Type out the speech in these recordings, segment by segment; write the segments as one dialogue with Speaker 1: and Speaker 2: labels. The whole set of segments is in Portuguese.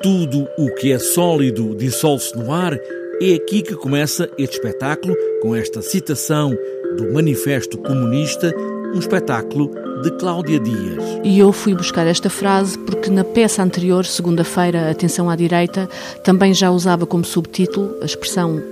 Speaker 1: Tudo o que é sólido dissolve-se no ar. É aqui que começa este espetáculo, com esta citação do Manifesto Comunista, um espetáculo de Cláudia Dias.
Speaker 2: E eu fui buscar esta frase porque na peça anterior, segunda-feira, Atenção à Direita, também já usava como subtítulo a expressão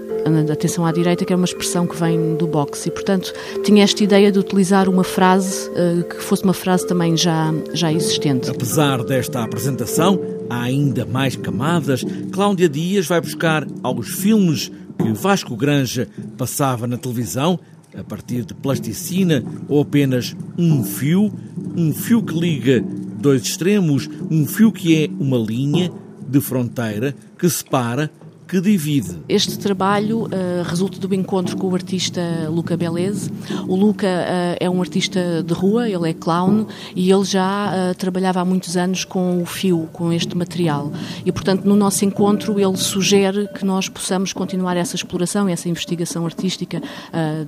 Speaker 2: atenção à direita, que é uma expressão que vem do boxe. E, portanto, tinha esta ideia de utilizar uma frase uh, que fosse uma frase também já, já existente.
Speaker 1: Apesar desta apresentação, há ainda mais camadas. Cláudia Dias vai buscar aos filmes que Vasco Granja passava na televisão, a partir de plasticina ou apenas um fio, um fio que liga dois extremos, um fio que é uma linha de fronteira que separa que divide.
Speaker 2: Este trabalho uh, resulta do encontro com o artista Luca Beleze. O Luca uh, é um artista de rua, ele é clown e ele já uh, trabalhava há muitos anos com o fio, com este material. E, portanto, no nosso encontro, ele sugere que nós possamos continuar essa exploração, essa investigação artística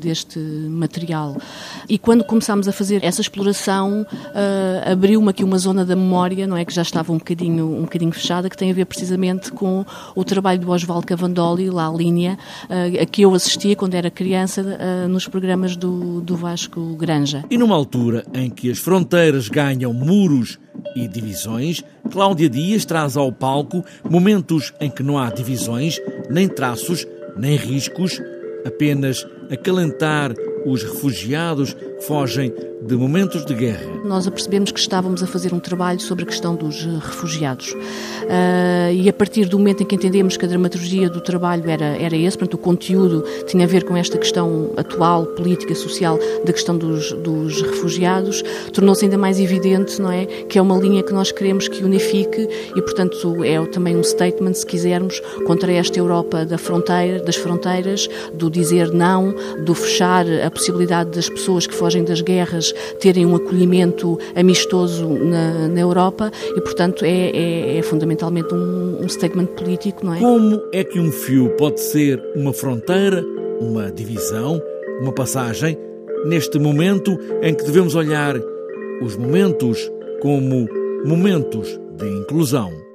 Speaker 2: deste material. E quando começámos a fazer essa exploração, abriu-me aqui uma zona da memória, não é, que já estava um bocadinho, um bocadinho fechada, que tem a ver precisamente com o trabalho do Oswaldo Osvaldo Cavandoli, lá a linha, uh, a que eu assistia quando era criança uh, nos programas do, do Vasco Granja.
Speaker 1: E numa altura em que as fronteiras ganham muros e divisões, Cláudia Dias traz ao palco momentos em que não há divisões, nem traços, nem riscos, apenas acalentar os refugiados fogem de momentos de guerra.
Speaker 2: Nós apercebemos que estávamos a fazer um trabalho sobre a questão dos eh, refugiados. Uh, e a partir do momento em que entendemos que a dramaturgia do trabalho era, era esse, portanto, o conteúdo tinha a ver com esta questão atual, política, social, da questão dos, dos refugiados, tornou-se ainda mais evidente, não é? Que é uma linha que nós queremos que unifique e, portanto, é também um statement, se quisermos, contra esta Europa da fronteira, das fronteiras, do dizer não, do fechar a possibilidade das pessoas que das guerras terem um acolhimento amistoso na, na Europa e, portanto, é, é, é fundamentalmente um, um statement político, não é?
Speaker 1: Como é que um fio pode ser uma fronteira, uma divisão, uma passagem, neste momento em que devemos olhar os momentos como momentos de inclusão?